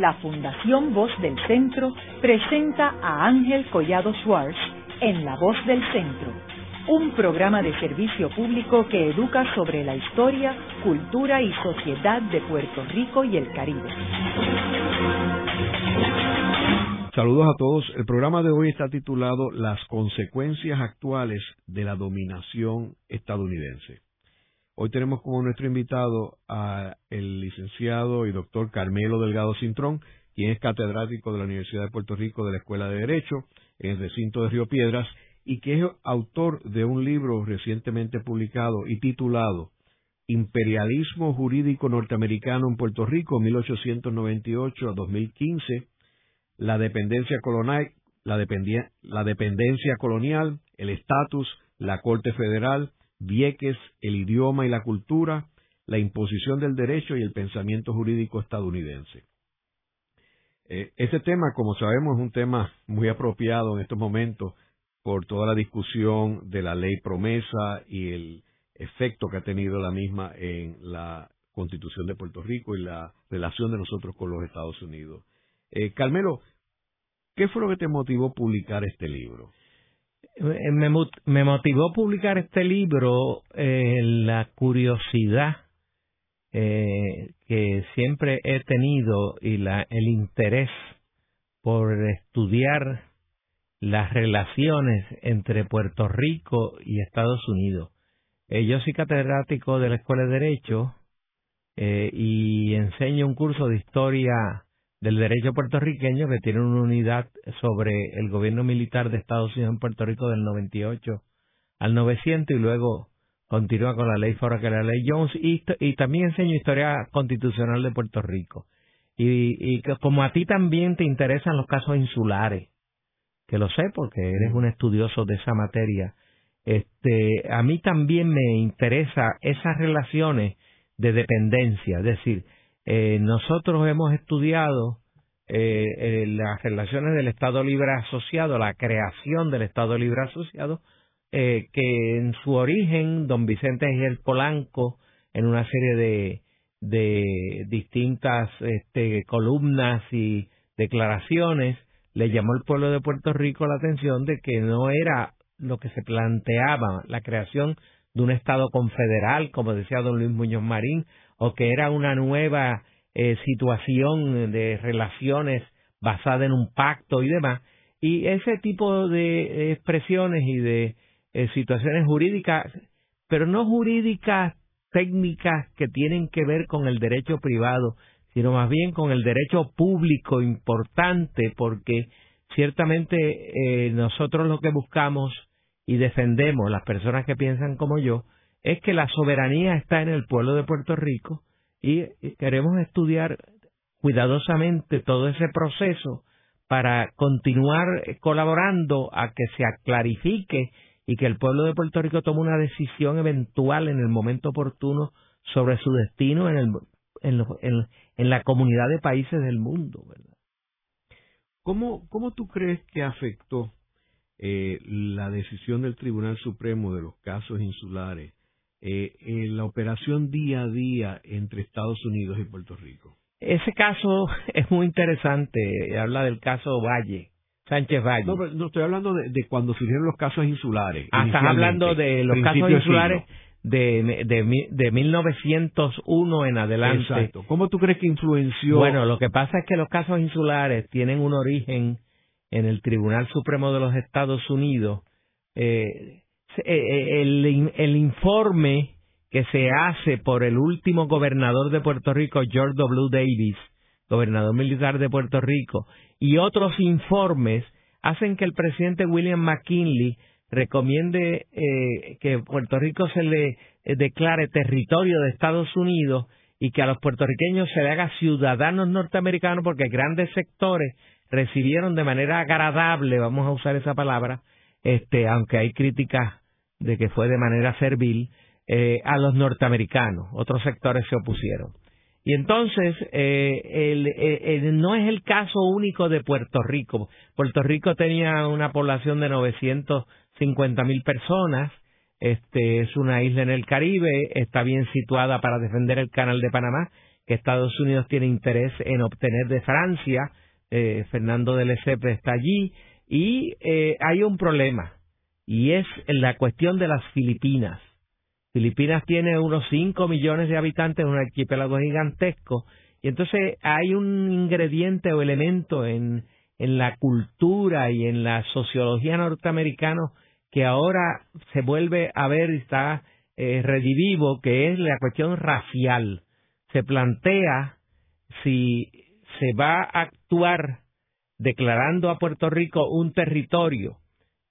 la Fundación Voz del Centro presenta a Ángel Collado Schwartz en La Voz del Centro, un programa de servicio público que educa sobre la historia, cultura y sociedad de Puerto Rico y el Caribe. Saludos a todos. El programa de hoy está titulado Las consecuencias actuales de la dominación estadounidense. Hoy tenemos como nuestro invitado a el licenciado y doctor Carmelo Delgado Cintrón, quien es catedrático de la Universidad de Puerto Rico de la Escuela de Derecho en el recinto de Río Piedras y que es autor de un libro recientemente publicado y titulado Imperialismo Jurídico Norteamericano en Puerto Rico 1898 a 2015, la dependencia colonial, la, la dependencia colonial, el estatus, la Corte Federal, Vieques, el idioma y la cultura, la imposición del derecho y el pensamiento jurídico estadounidense. Eh, este tema, como sabemos, es un tema muy apropiado en estos momentos por toda la discusión de la ley promesa y el efecto que ha tenido la misma en la constitución de Puerto Rico y la relación de nosotros con los Estados Unidos. Eh, Carmelo, ¿qué fue lo que te motivó publicar este libro? Eh, me, me motivó publicar este libro eh, la curiosidad eh, que siempre he tenido y la, el interés por estudiar las relaciones entre Puerto Rico y Estados Unidos. Yo soy catedrático de la Escuela de Derecho y enseño un curso de historia del derecho puertorriqueño que tiene una unidad sobre el gobierno militar de Estados Unidos en Puerto Rico del 98 al 900 y luego continúa con la ley Fora que la ley Jones y, también enseño historia constitucional de Puerto Rico. Y, y como a ti también te interesan los casos insulares, que lo sé porque eres un estudioso de esa materia, este, a mí también me interesa esas relaciones de dependencia, es decir, eh, nosotros hemos estudiado eh, eh, las relaciones del Estado Libre Asociado, la creación del Estado Libre Asociado, que en su origen don Vicente el Polanco, en una serie de, de distintas este, columnas y declaraciones, le llamó al pueblo de Puerto Rico la atención de que no era lo que se planteaba la creación de un Estado confederal, como decía don Luis Muñoz Marín, o que era una nueva eh, situación de relaciones basada en un pacto y demás. Y ese tipo de expresiones y de eh, situaciones jurídicas, pero no jurídicas técnicas que tienen que ver con el derecho privado, sino más bien con el derecho público importante, porque ciertamente eh, nosotros lo que buscamos y defendemos, las personas que piensan como yo, es que la soberanía está en el pueblo de Puerto Rico y queremos estudiar cuidadosamente todo ese proceso para continuar colaborando a que se clarifique y que el pueblo de Puerto Rico tome una decisión eventual en el momento oportuno sobre su destino en, el, en, en, la comunidad de países del mundo. ¿verdad? ¿Cómo, ¿Cómo tú crees que afectó eh, la decisión del Tribunal Supremo de los casos insulares eh, en la operación día a día entre Estados Unidos y Puerto Rico? Ese caso es muy interesante. Habla del caso Valle, Sánchez Valle. No, no estoy hablando de, cuando surgieron los casos insulares. Ah, estás hablando de los casos insulares de, de, de 1901 en adelante. Exacto. ¿Cómo tú crees que influenció? Bueno, lo que pasa es que los casos insulares tienen un origen en el Tribunal Supremo de los Estados Unidos. Eh, eh, eh, el, el informe que se hace por el último gobernador de Puerto Rico, George W. Davis, gobernador militar de Puerto Rico, y otros informes hacen que el presidente William McKinley recomiende eh, que Puerto Rico se le declare territorio de Estados Unidos y que a los puertorriqueños se le haga ciudadanos norteamericanos porque grandes sectores recibieron de manera agradable, vamos a usar esa palabra, este, aunque hay críticas de que fue de manera servil, eh, a los norteamericanos. Otros sectores se opusieron. Y entonces, eh, no es el caso único de Puerto Rico. Puerto Rico tenía una población de 950 mil personas. Este es una isla en el Caribe, está bien situada para defender el canal de Panamá, que Estados Unidos tiene interés en obtener de Francia. Eh, Fernando de Lesseps está allí y eh, hay un problema y es la cuestión de las Filipinas. Filipinas tiene unos 5 millones de habitantes, un archipiélago gigantesco, y entonces hay un ingrediente o elemento en, en la cultura y en la sociología norteamericana que ahora se vuelve a ver y está eh, redivivo, que es la cuestión racial. Se plantea si se va a actuar declarando a Puerto Rico un territorio,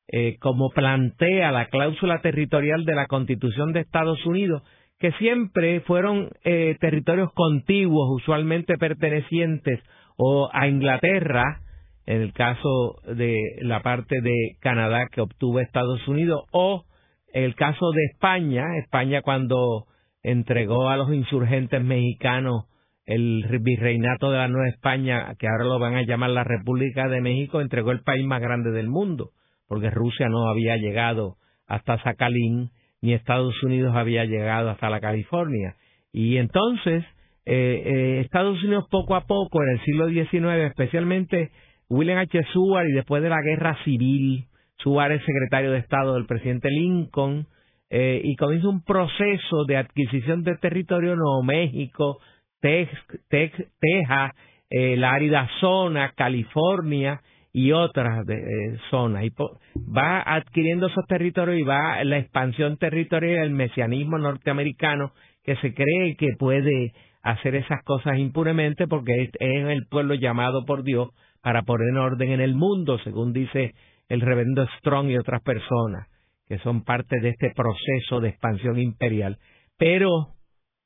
eh, como plantea la cláusula territorial de la Constitución de Estados Unidos, que siempre fueron eh, territorios contiguos, usualmente pertenecientes o a Inglaterra, en el caso de la parte de Canadá que obtuvo Estados Unidos, o el caso de España, España cuando entregó a los insurgentes mexicanos el virreinato de la Nueva España, que ahora lo van a llamar la República de México, entregó el país más grande del mundo, porque Rusia no había llegado hasta Sakhalín, ni Estados Unidos había llegado hasta la California. Y entonces, eh, eh, Estados Unidos poco a poco, en el siglo XIX, especialmente William H. Seward y después de la guerra civil, Seward es secretario de Estado del presidente Lincoln, eh, y comienza un proceso de adquisición de territorio Nuevo México, Texas, eh, la árida zona, California y otras eh, zonas. Y va adquiriendo esos territorios y va la expansión territorial, el mesianismo norteamericano que se cree que puede hacer esas cosas impunemente porque es, el pueblo llamado por Dios para poner orden en el mundo, según dice el reverendo Strong y otras personas que son parte de este proceso de expansión imperial. Pero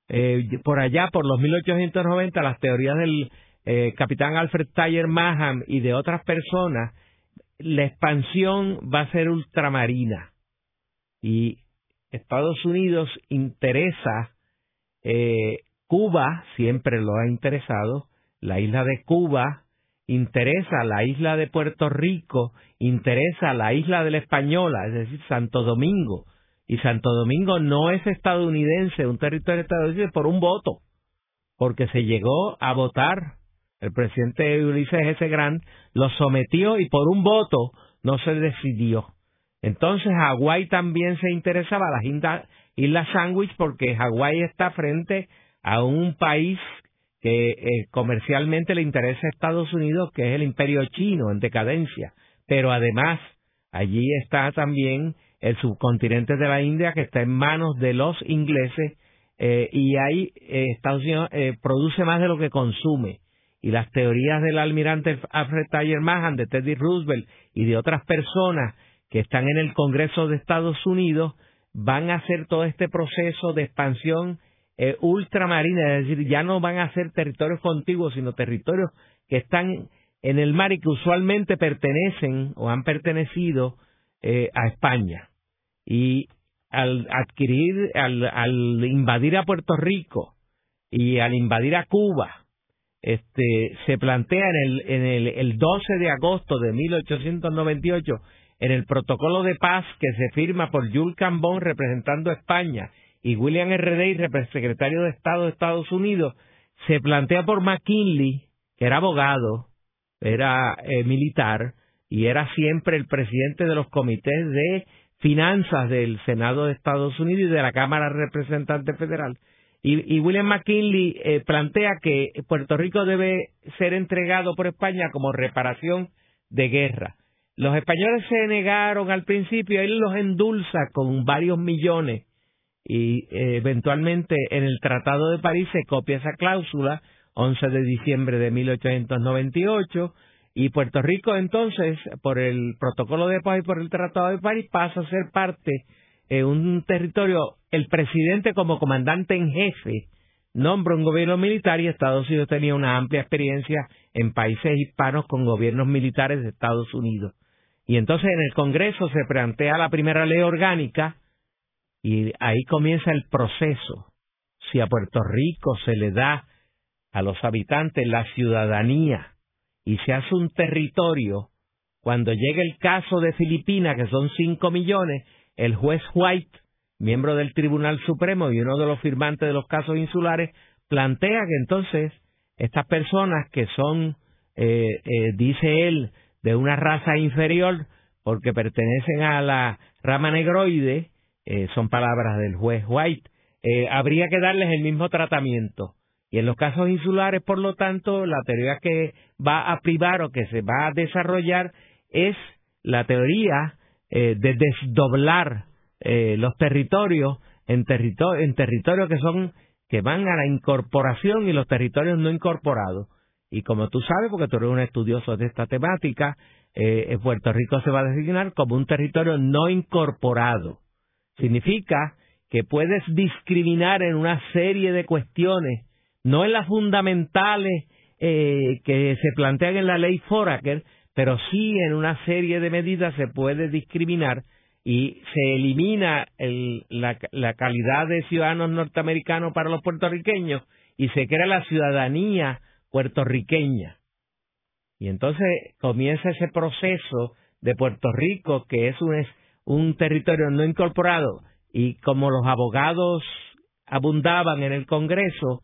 eh, por allá, por los 1890, las teorías del eh, capitán Alfred Tyler Maham y de otras personas, la expansión va a ser ultramarina. Y Estados Unidos interesa, eh, Cuba siempre lo ha interesado, la isla de Cuba interesa la isla de Puerto Rico, interesa la isla de la Española, es decir, Santo Domingo, y Santo Domingo no es estadounidense, un territorio estadounidense por un voto, porque se llegó a votar. El presidente Ulises S. Grant lo sometió y por un voto no se decidió. Entonces Hawái también se interesaba las Islas Sandwich porque Hawái está frente a un país que eh, comercialmente le interesa a Estados Unidos, que es el imperio chino en decadencia. Pero además, allí está también el subcontinente de la India que está en manos de los ingleses eh, y ahí eh, Estados Unidos produce más de lo que consume. Y las teorías del almirante Alfred Tyler Mahan, de Teddy Roosevelt y de otras personas que están en el Congreso de Estados Unidos van a hacer todo este proceso de expansión ultramarina, es decir, ya no van a ser territorios contiguos, sino territorios que están en el mar y que usualmente pertenecen o han pertenecido a España. Y al adquirir, al, invadir a Puerto Rico y al invadir a Cuba, este, se plantea en el, en el, el 12 de agosto de 1898 en el protocolo de paz que se firma por Jules Cambon representando a España y William R. Day, secretario de Estado de Estados Unidos, se plantea por McKinley, que era abogado, era eh, militar y era siempre el presidente de los comités de finanzas del Senado de Estados Unidos y de la Cámara Representante Federal. Y, William McKinley eh, plantea que Puerto Rico debe ser entregado por España como reparación de guerra. Los españoles se negaron al principio, él los endulza con varios millones y eh, eventualmente en el Tratado de París se copia esa cláusula, 11 de diciembre de 1898, y Puerto Rico entonces, por el protocolo de paz y por el Tratado de París, pasa a ser parte de un territorio, el presidente como comandante en jefe nombra un gobierno militar y Estados Unidos tenía una amplia experiencia en países hispanos con gobiernos militares de Estados Unidos. Y entonces en el Congreso se plantea la primera ley orgánica y ahí comienza el proceso. Si a Puerto Rico se le da a los habitantes la ciudadanía y se hace un territorio, cuando llegue el caso de Filipinas, que son cinco millones, el juez White, miembro del Tribunal Supremo y uno de los firmantes de los casos insulares, plantea que entonces estas personas que son, eh, eh, dice él, de una raza inferior porque pertenecen a la rama negroide, eh, son palabras del juez White, habría que darles el mismo tratamiento. Y en los casos insulares, por lo tanto, la teoría que va a privar o que se va a desarrollar es la teoría de desdoblar los territorios en, en territorios que son que van a la incorporación y los territorios no incorporados. Y como tú sabes, porque tú eres un estudioso de esta temática, eh, Puerto Rico se va a designar como un territorio no incorporado. Significa que puedes discriminar en una serie de cuestiones, no en las fundamentales eh, que se plantean en la ley Foraker, pero sí en una serie de medidas se puede discriminar y se elimina la, calidad de ciudadanos norteamericanos para los puertorriqueños y se crea la ciudadanía puertorriqueña. Y entonces comienza ese proceso de Puerto Rico, que es un, un territorio no incorporado, y como los abogados abundaban en el Congreso,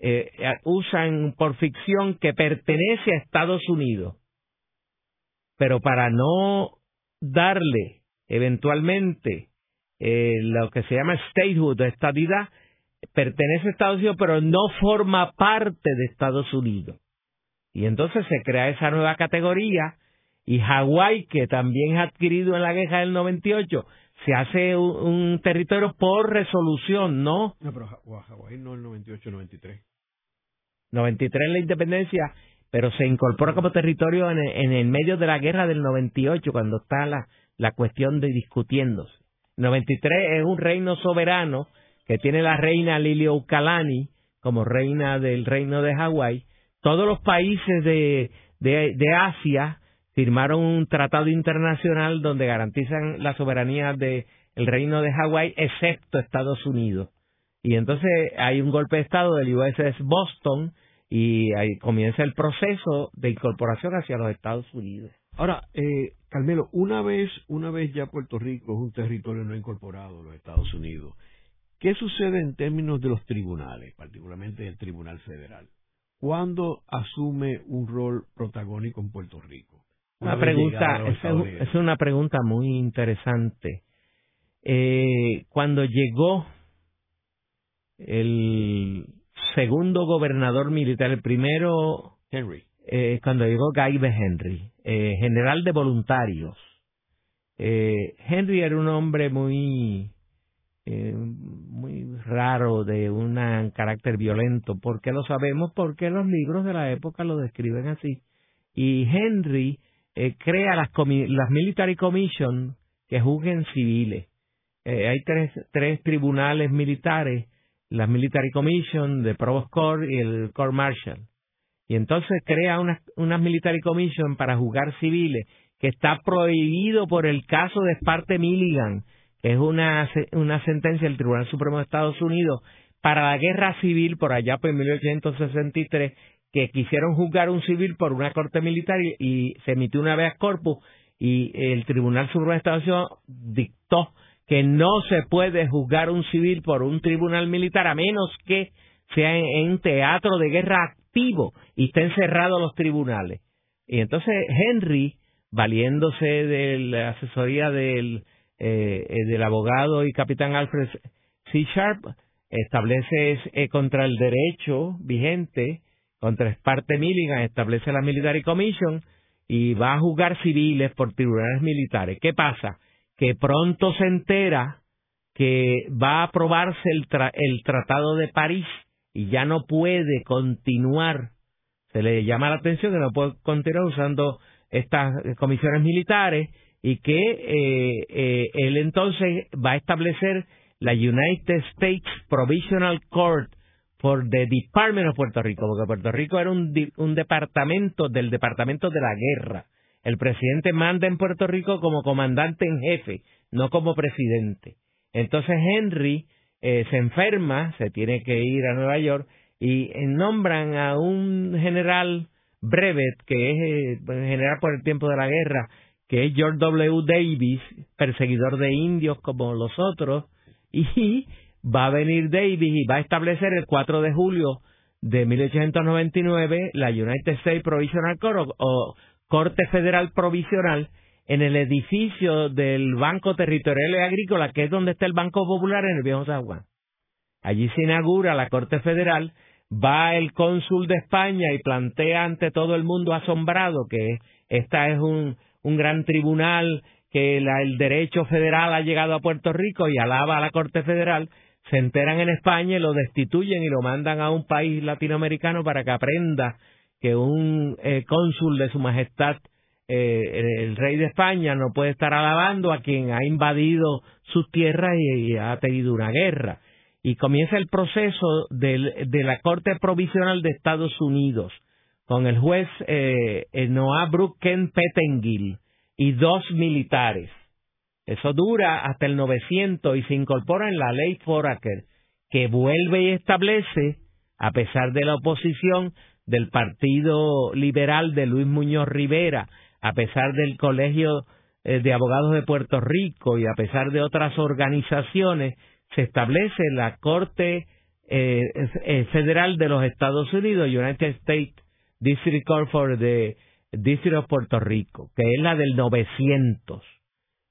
eh, usan por ficción que pertenece a Estados Unidos. Pero para no darle eventualmente eh, lo que se llama statehood, estadidad, pertenece a Estados Unidos, pero no forma parte de Estados Unidos. Y entonces se crea esa nueva categoría y Hawái, que también es adquirido en la guerra del 98, se hace un, territorio por resolución, ¿no? No, pero Hawái no el 98, 93. 93 la independencia, pero se incorpora como territorio en el medio de la guerra del 98, cuando está la, la cuestión de discutiéndose. 93 es un reino soberano que tiene la reina Liliuokalani como reina del reino de Hawái. Todos los países de, de, Asia firmaron un tratado internacional donde garantizan la soberanía del reino de Hawái, excepto Estados Unidos. Y entonces hay un golpe de Estado del USS Boston y ahí comienza el proceso de incorporación hacia los Estados Unidos. Ahora, eh, Carmelo, una vez, una vez ya Puerto Rico es un territorio no incorporado a los Estados Unidos, ¿qué sucede en términos de los tribunales, particularmente el Tribunal Federal? ¿Cuándo asume un rol protagónico en Puerto Rico? Una, pregunta, es, una pregunta muy interesante. Eh, cuando llegó el segundo gobernador militar, el primero Henry, eh, cuando llegó Guy de Henry, eh, general de voluntarios. Eh, Henry era un hombre muy, eh, muy raro, de un carácter violento. ¿Por qué lo sabemos? Porque los libros de la época lo describen así. Y Henry crea las, las Military Commission que juzguen civiles. Hay tres, tres tribunales militares, las Military Commission, de Provost Court y el Court Martial y entonces crea unas una military commission para juzgar civiles que está prohibido por el caso de Sparte Milligan, que es una, una sentencia del Tribunal Supremo de Estados Unidos para la guerra civil por allá por 1863 que quisieron juzgar un civil por una corte militar y, se emitió una vez corpus y el Tribunal Supremo de Estados Unidos dictó que no se puede juzgar un civil por un tribunal militar a menos que sea en teatro de guerra y estén cerrados los tribunales. Y entonces Henry, valiéndose de la asesoría del, eh, eh, del abogado y capitán Alfred C. Sharp, establece eh, contra el derecho vigente, contra Sparte Milligan, establece la Military Commission y va a juzgar civiles por tribunales militares. ¿Qué pasa? Que pronto se entera que va a aprobarse el, el Tratado de París y ya no puede continuar, se le llama la atención que no puede continuar usando estas comisiones militares y que eh, eh, él entonces va a establecer la United States Provisional Court for the Department of Puerto Rico, porque Puerto Rico era un, un departamento del Departamento de la Guerra. El presidente manda en Puerto Rico como comandante en jefe, no como presidente. Entonces Henry eh, se enferma, se tiene que ir a Nueva York y eh, nombran a un general Brevet, que es eh, general por el tiempo de la guerra, que es George W. Davis, perseguidor de indios como los otros, y va a venir Davis y va a establecer el 4 de julio de 1899 la United States Provisional Court o, Corte Federal Provisional en el edificio del Banco Territorial y Agrícola, que es donde está el Banco Popular en el Viejo San Juan. Allí se inaugura la Corte Federal, va el cónsul de España y plantea ante todo el mundo asombrado que esta es un, un gran tribunal, que el derecho federal ha llegado a Puerto Rico y alaba a la Corte Federal, se enteran en España y lo destituyen y lo mandan a un país latinoamericano para que aprenda que un eh, cónsul de su majestad, eh, el rey de España, no puede estar alabando a quien ha invadido sus tierras y, ha tenido una guerra. Y comienza el proceso de la Corte Provisional de Estados Unidos con el juez eh, Noah Brooke Ken Pettengill y dos militares. Eso dura hasta el 900 y se incorpora en la ley Foraker, que vuelve y establece, a pesar de la oposición del Partido Liberal de Luis Muñoz Rivera, a pesar del Colegio eh, de Abogados de Puerto Rico y a pesar de otras organizaciones, se establece la Corte eh, eh, Federal de los Estados Unidos, United States District Court for the District of Puerto Rico, que es la del 900.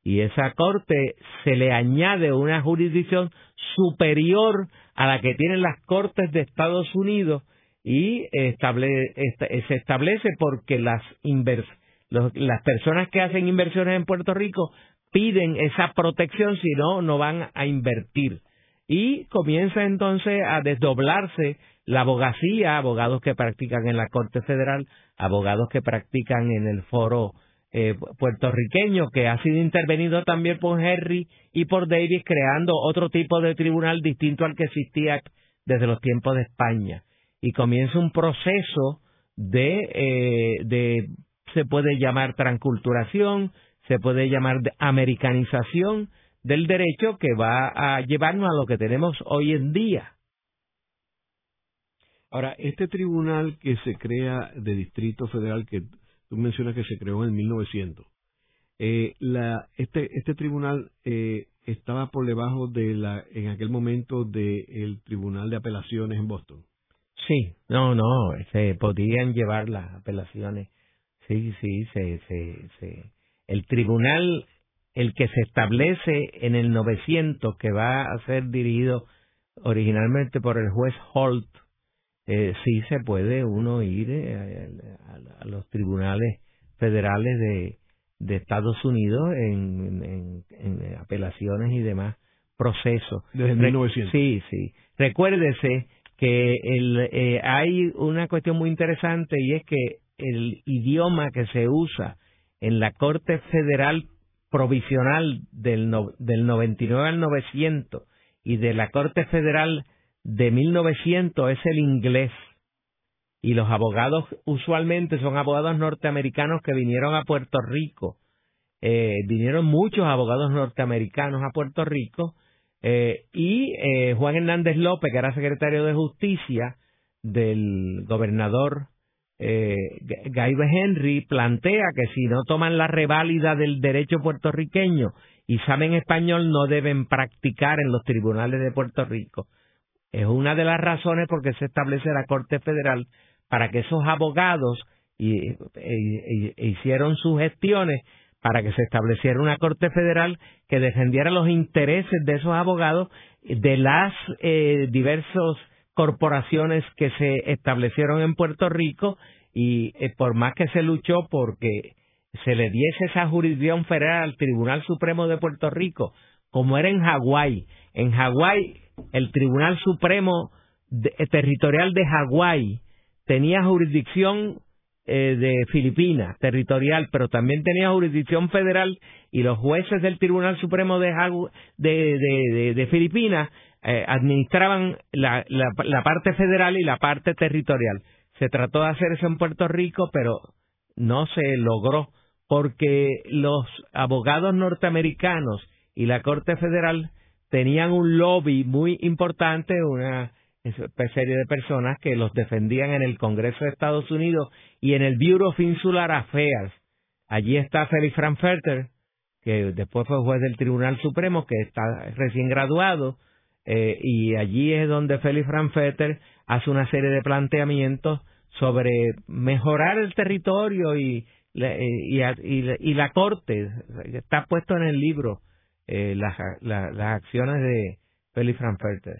Y esa corte se le añade una jurisdicción superior a la que tienen las cortes de Estados Unidos y se establece porque las, las personas que hacen inversiones en Puerto Rico piden esa protección, si no, no van a invertir. Y comienza entonces a desdoblarse la abogacía, abogados que practican en la Corte Federal, abogados que practican en el foro eh, puertorriqueño, que ha sido intervenido también por Henry y por Davis, creando otro tipo de tribunal distinto al que existía desde los tiempos de España. Y comienza un proceso de, eh, de se puede llamar transculturación, se puede llamar americanización del derecho que va a llevarnos a lo que tenemos hoy en día. Ahora, este tribunal que se crea de Distrito Federal, que tú mencionas que se creó en 1900, eh, la, este, este tribunal eh, estaba por debajo de la, en aquel momento del Tribunal de Apelaciones en Boston. Sí, no, no, se podían llevar las apelaciones. Sí, sí, se, se, se. El tribunal, el que se establece en el 900, que va a ser dirigido originalmente por el juez Holt, eh, sí se puede uno ir eh, a, los tribunales federales de, de Estados Unidos en, en, apelaciones y demás procesos. Desde 1900. Sí, sí. Recuérdese que el, eh, hay una cuestión muy interesante y es que el idioma que se usa en la Corte Federal Provisional del, del 99 al 900 y de la Corte Federal de 1900 es el inglés. Y los abogados usualmente son abogados norteamericanos que vinieron a Puerto Rico. Eh, vinieron muchos abogados norteamericanos a Puerto Rico. Eh, y eh, Juan Hernández López, que era secretario de Justicia del gobernador eh, Henry, plantea que si no toman la reválida del derecho puertorriqueño y saben español, no deben practicar en los tribunales de Puerto Rico. Es una de las razones por qué se establece la Corte Federal para que esos abogados hicieron sus gestiones para que se estableciera una Corte Federal que defendiera los intereses de esos abogados de las eh, diversas corporaciones que se establecieron en Puerto Rico y eh, por más que se luchó porque se le diese esa jurisdicción federal al Tribunal Supremo de Puerto Rico, como era en Hawái. En Hawái el Tribunal Supremo eh, Territorial de Hawái tenía jurisdicción eh, de Filipinas, territorial, pero también tenía jurisdicción federal y los jueces del Tribunal Supremo de, de, Filipinas eh, administraban la, la parte federal y la parte territorial. Se trató de hacer eso en Puerto Rico, pero no se logró porque los abogados norteamericanos y la Corte Federal tenían un lobby muy importante, una serie de personas que los defendían en el Congreso de Estados Unidos y en el Bureau of Insular Affairs. Allí está Felix Frankfurter, que después fue juez del Tribunal Supremo, que está recién graduado, eh, y allí es donde Félix Frankfurter hace una serie de planteamientos sobre mejorar el territorio y, eh, y, y, la corte. Está puesto en el libro eh, las, las acciones de Félix Frankfurter.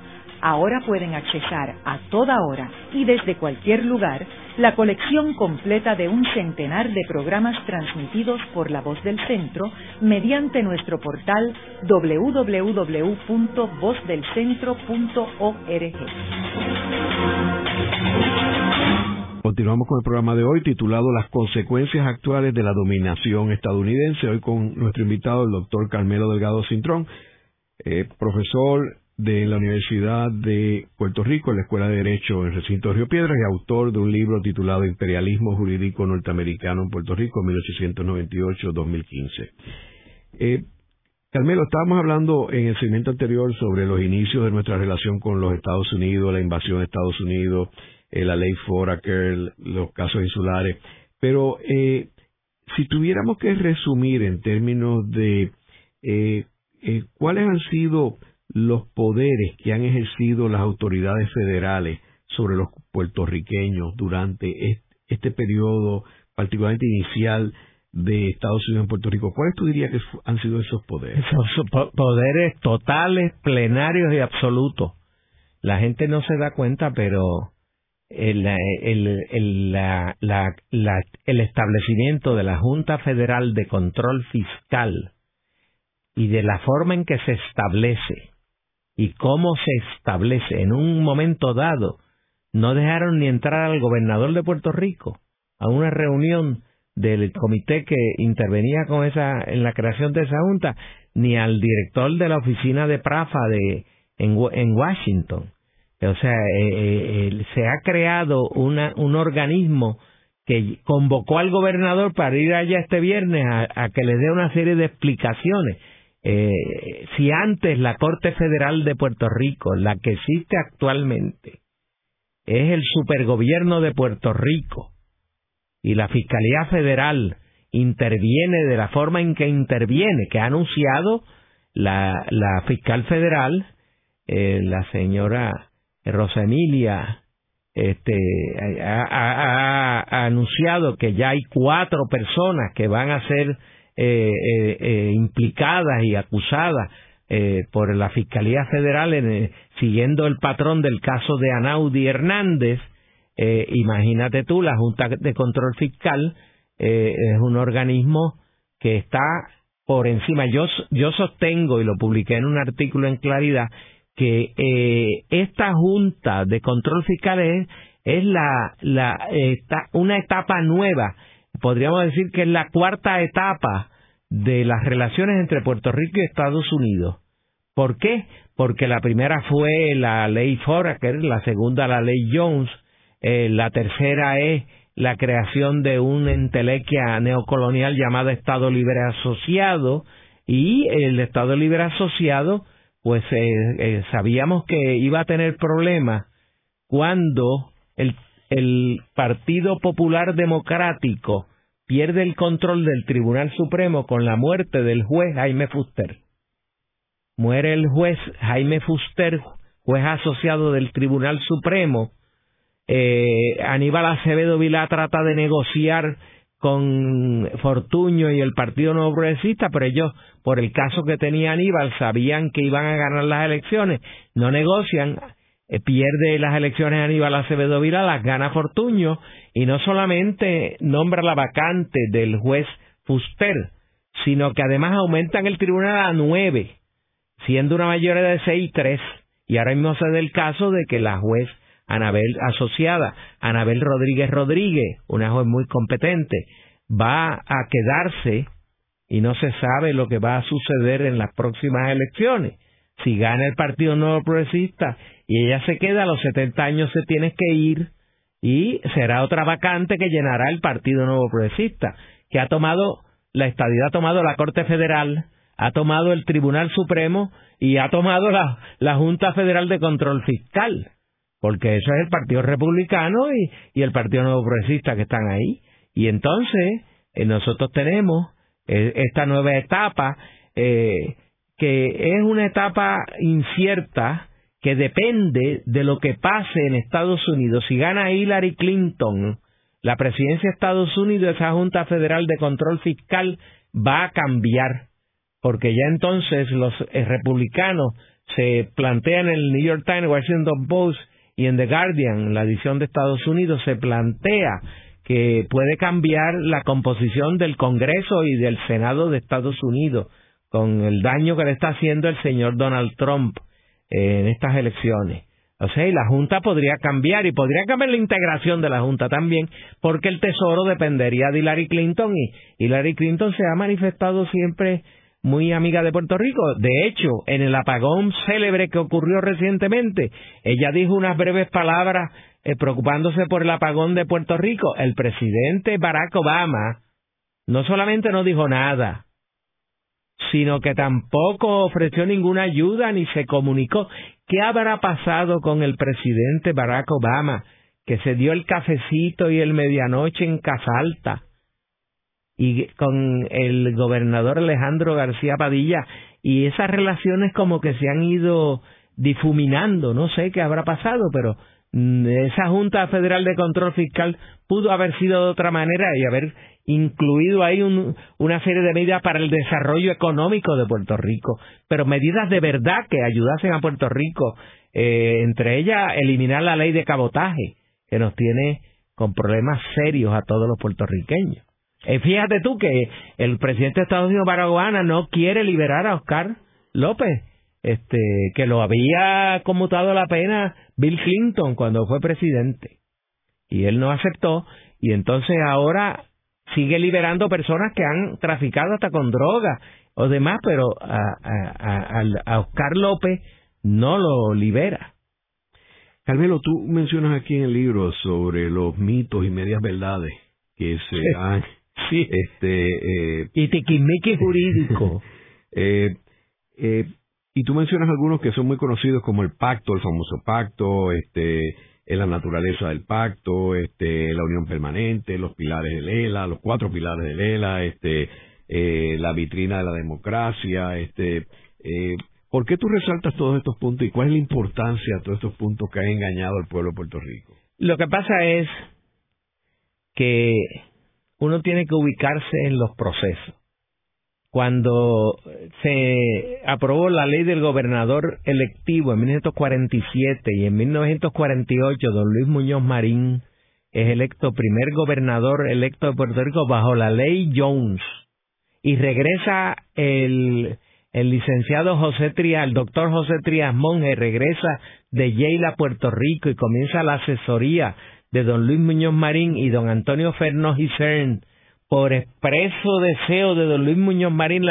Ahora pueden accesar a toda hora y desde cualquier lugar la colección completa de un centenar de programas transmitidos por La Voz del Centro mediante nuestro portal www.vozdelcentro.org. Continuamos con el programa de hoy titulado Las consecuencias actuales de la dominación estadounidense. Hoy con nuestro invitado, el doctor Carmelo Delgado Cintrón, eh, profesor de la Universidad de Puerto Rico, la Escuela de Derecho en Recinto de Río Piedras y autor de un libro titulado Imperialismo Jurídico Norteamericano en Puerto Rico, 1898-2015. Eh, Carmelo, estábamos hablando en el segmento anterior sobre los inicios de nuestra relación con los Estados Unidos, la invasión de Estados Unidos, eh, la ley Foraker, los casos insulares, pero eh, si tuviéramos que resumir en términos de eh cuáles han sido los poderes que han ejercido las autoridades federales sobre los puertorriqueños durante este, periodo particularmente inicial de Estados Unidos en Puerto Rico. ¿Cuáles tú dirías que han sido esos poderes? Esos poderes totales, plenarios y absolutos. La gente no se da cuenta, pero el, el, la, la, el establecimiento de la Junta Federal de Control Fiscal y de la forma en que se establece y cómo se establece en un momento dado, no dejaron ni entrar al gobernador de Puerto Rico a una reunión del comité que intervenía con esa en la creación de esa junta, ni al director de la oficina de Prafa de en, Washington. O sea, eh, eh, se ha creado un organismo que convocó al gobernador para ir allá este viernes a que le dé una serie de explicaciones eh, si antes la Corte Federal de Puerto Rico, la que existe actualmente, es el supergobierno de Puerto Rico y la Fiscalía Federal interviene de la forma en que interviene, que ha anunciado la, fiscal federal, eh, la señora Rosemilia, este, ha, anunciado que ya hay cuatro personas que van a ser implicadas y acusadas eh, por la Fiscalía Federal en, siguiendo el patrón del caso de Anaudi Hernández. imagínate tú, la Junta de Control Fiscal es un organismo que está por encima. Yo, yo sostengo, y lo publiqué en un artículo en Claridad, que esta Junta de Control Fiscal es, la, la, una etapa nueva podríamos decir que es la cuarta etapa de las relaciones entre Puerto Rico y Estados Unidos. ¿Por qué? Porque la primera fue la ley Foraker, la segunda la ley Jones, eh, la tercera es la creación de una entelequia neocolonial llamada Estado Libre Asociado y el Estado Libre Asociado pues eh, eh, sabíamos que iba a tener problemas cuando el, el Partido Popular Democrático pierde el control del Tribunal Supremo con la muerte del juez Jaime Fuster. Muere el juez Jaime Fuster, juez asociado del Tribunal Supremo. Eh, Aníbal Acevedo Vilá trata de negociar con Fortuño y el Partido Nuevo Progresista, pero ellos, por el caso que tenía Aníbal, sabían que iban a ganar las elecciones, no negocian, eh, pierde las elecciones Aníbal Acevedo Vila, las gana Fortuño y no solamente nombra la vacante del juez Fuster, sino que además aumentan el tribunal a nueve, siendo una mayoría de seis y tres. Y ahora mismo se da el caso de que la juez Anabel asociada, Anabel Rodríguez Rodríguez, una juez muy competente, va a quedarse y no se sabe lo que va a suceder en las próximas elecciones si gana el Partido Nuevo Progresista y ella se queda a los 70 años se tiene que ir y será otra vacante que llenará el Partido Nuevo Progresista, que ha tomado la estadidad ha tomado la Corte Federal, ha tomado el Tribunal Supremo y ha tomado la, la Junta Federal de Control Fiscal, porque eso es el Partido Republicano y, y el Partido Nuevo Progresista que están ahí. Y entonces eh, nosotros tenemos eh, esta nueva etapa eh, que es una etapa incierta que depende de lo que pase en Estados Unidos. Si gana Hillary Clinton la presidencia de Estados Unidos, esa Junta Federal de Control Fiscal va a cambiar, porque ya entonces los republicanos se plantean en el New York Times, Washington Post y en The Guardian, la edición de Estados Unidos, se plantea que puede cambiar la composición del Congreso y del Senado de Estados Unidos con el daño que le está haciendo el señor Donald Trump en estas elecciones. O sea, y la Junta podría cambiar y podría cambiar la integración de la Junta también, porque el Tesoro dependería de Hillary Clinton y Hillary Clinton se ha manifestado siempre muy amiga de Puerto Rico. De hecho, en el apagón célebre que ocurrió recientemente, ella dijo unas breves palabras eh, preocupándose por el apagón de Puerto Rico. El presidente Barack Obama no solamente no dijo nada, sino que tampoco ofreció ninguna ayuda ni se comunicó. ¿Qué habrá pasado con el presidente Barack Obama, que se dio el cafecito y el medianoche en Casalta? Y con el gobernador Alejandro García Padilla, y esas relaciones como que se han ido difuminando, no sé qué habrá pasado, pero esa Junta Federal de Control Fiscal pudo haber sido de otra manera y haber incluido ahí una serie de medidas para el desarrollo económico de Puerto Rico, pero medidas de verdad que ayudasen a Puerto Rico, eh, entre ellas eliminar la ley de cabotaje, que nos tiene con problemas serios a todos los puertorriqueños. Eh, fíjate tú que el presidente de Estados Unidos, Barack no quiere liberar a Oscar López, este, que lo había conmutado la pena Bill Clinton cuando fue presidente. Y él no aceptó, y entonces ahora sigue liberando personas que han traficado hasta con drogas o demás, pero a, Oscar López no lo libera. Carmelo, tú mencionas aquí en el libro sobre los mitos y medias verdades que se han... Sí. Este, eh, y tiquismiqui jurídico. eh, eh, y tú mencionas algunos que son muy conocidos como el pacto, el famoso pacto, este, la naturaleza del pacto, este, la unión permanente, los pilares del ELA, los cuatro pilares del ELA, este, eh, la vitrina de la democracia, este, eh, ¿por qué tú resaltas todos estos puntos y cuál es la importancia de todos estos puntos que han engañado al pueblo de Puerto Rico? Lo que pasa es que uno tiene que ubicarse en los procesos cuando se aprobó la ley del gobernador electivo en 1947 y en 1948 don Luis Muñoz Marín es electo primer gobernador electo de Puerto Rico bajo la ley Jones. Y regresa el, el licenciado José Trías, el doctor José Trías Monge regresa de Yale a Puerto Rico y comienza la asesoría de don Luis Muñoz Marín y don Antonio Fernández Cern por expreso deseo de don Luis Muñoz Marín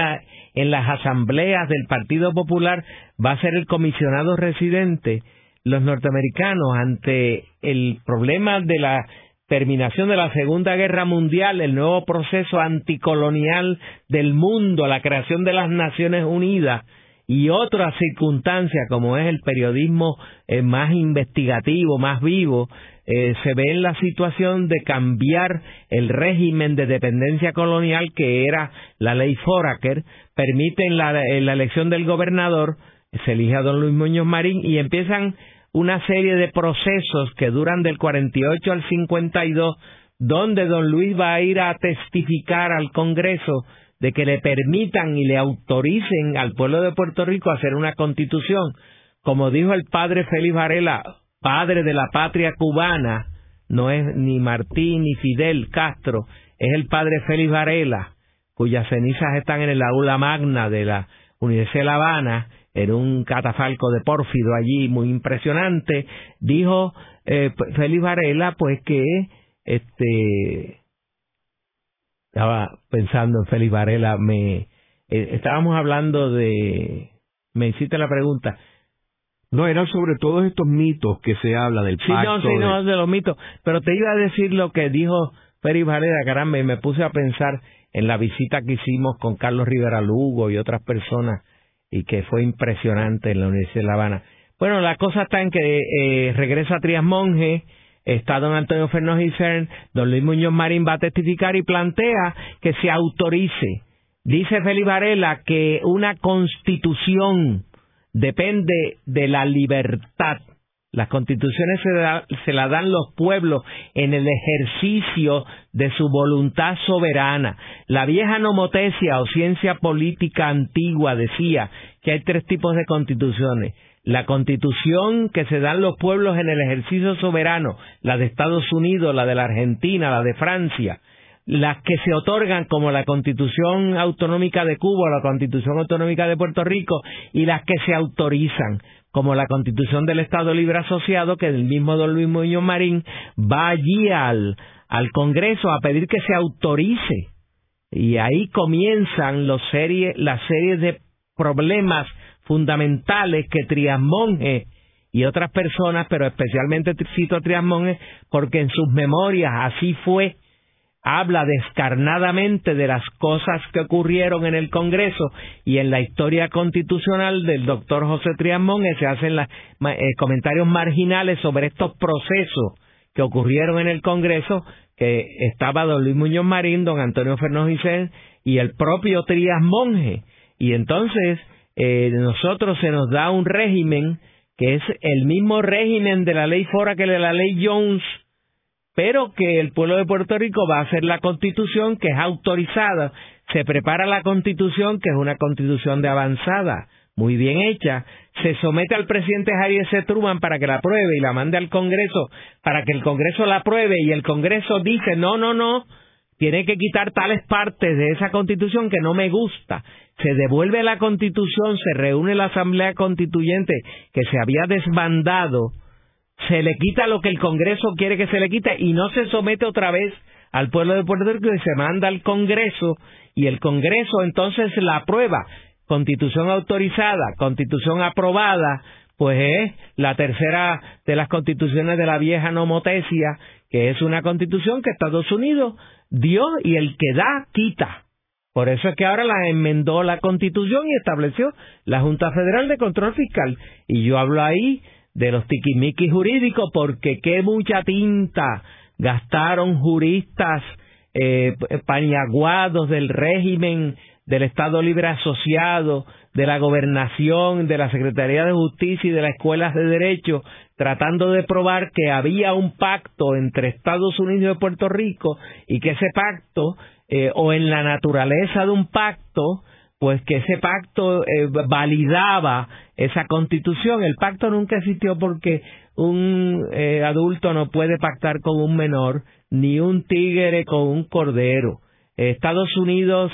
en las asambleas del Partido Popular, va a ser el comisionado residente, los norteamericanos, ante el problema de la terminación de la Segunda Guerra Mundial, el nuevo proceso anticolonial del mundo, la creación de las Naciones Unidas y otras circunstancias como es el periodismo eh, más investigativo, más vivo, eh, se ve en la situación de cambiar el régimen de dependencia colonial que era la ley Foraker, permiten la, la elección del gobernador, se elige a don Luis Muñoz Marín y empiezan una serie de procesos que duran del 48 al 52, donde don Luis va a ir a testificar al Congreso de que le permitan y le autoricen al pueblo de Puerto Rico a hacer una constitución. Como dijo el padre Félix Varela, padre de la patria cubana no es ni Martín ni Fidel Castro, es el padre Félix Varela, cuyas cenizas están en el aula magna de la Universidad de La Habana, en un catafalco de pórfido allí muy impresionante, dijo eh, Félix Varela pues que este estaba pensando en Félix Varela, me eh, estábamos hablando de me hiciste la pregunta. No, eran sobre todos estos mitos que se habla del pacto. Sí, no, sí, no, de los mitos. Pero te iba a decir lo que dijo Félix Varela, caramba, y me puse a pensar en la visita que hicimos con Carlos Rivera Lugo y otras personas, y que fue impresionante en la Universidad de La Habana. Bueno, la cosa está en que eh, regresa Trias Monge, está don Antonio Fernández Cern, don Luis Muñoz Marín va a testificar y plantea que se autorice. Dice Félix Varela que una constitución depende de la libertad. Las constituciones se, se las dan los pueblos en el ejercicio de su voluntad soberana. La vieja nomotesia o ciencia política antigua decía que hay tres tipos de constituciones. La constitución que se dan los pueblos en el ejercicio soberano, la de Estados Unidos, la de la Argentina, la de Francia, las que se otorgan como la Constitución Autonómica de Cuba, la Constitución Autonómica de Puerto Rico y las que se autorizan como la Constitución del Estado Libre Asociado que el mismo don Luis Muñoz Marín va allí al, al Congreso a pedir que se autorice. Y ahí comienzan los serie, las series de problemas fundamentales que Trias Monge y otras personas, pero especialmente cito a Trias Monge porque en sus memorias así fue habla descarnadamente de las cosas que ocurrieron en el Congreso y en la historia constitucional del doctor José Triamón se hacen eh, comentarios marginales sobre estos procesos que ocurrieron en el Congreso, que estaba don Luis Muñoz Marín, don Antonio Fernández y el propio Trias Monge. Y entonces eh, nosotros se nos da un régimen que es el mismo régimen de la ley Fora que de la ley Jones, pero que el pueblo de Puerto Rico va a hacer la constitución que es autorizada. Se prepara la constitución que es una constitución de avanzada, muy bien hecha. Se somete al presidente Javier C. Truman para que la apruebe y la mande al Congreso para que el Congreso la apruebe y el Congreso dice no, no, no, tiene que quitar tales partes de esa constitución que no me gusta. Se devuelve la constitución, se reúne la Asamblea Constituyente que se había desbandado se le quita lo que el Congreso quiere que se le quite y no se somete otra vez al pueblo de Puerto Rico y se manda al Congreso y el Congreso entonces la aprueba. Constitución autorizada, constitución aprobada, pues es la tercera de las constituciones de la vieja nomotesia, que es una constitución que Estados Unidos dio y el que da quita. Por eso es que ahora la enmendó la constitución y estableció la Junta Federal de Control Fiscal. Y yo hablo ahí de los tiquimiquis jurídicos porque qué mucha tinta gastaron juristas eh, pañaguados del régimen del Estado Libre Asociado, de la Gobernación, de la Secretaría de Justicia y de las escuelas de Derecho, tratando de probar que había un pacto entre Estados Unidos y Puerto Rico y que ese pacto, eh, o en la naturaleza de un pacto, pues que ese pacto eh, validaba esa constitución. El pacto nunca existió porque un eh, adulto no puede pactar con un menor, ni un tigre con un cordero. Estados Unidos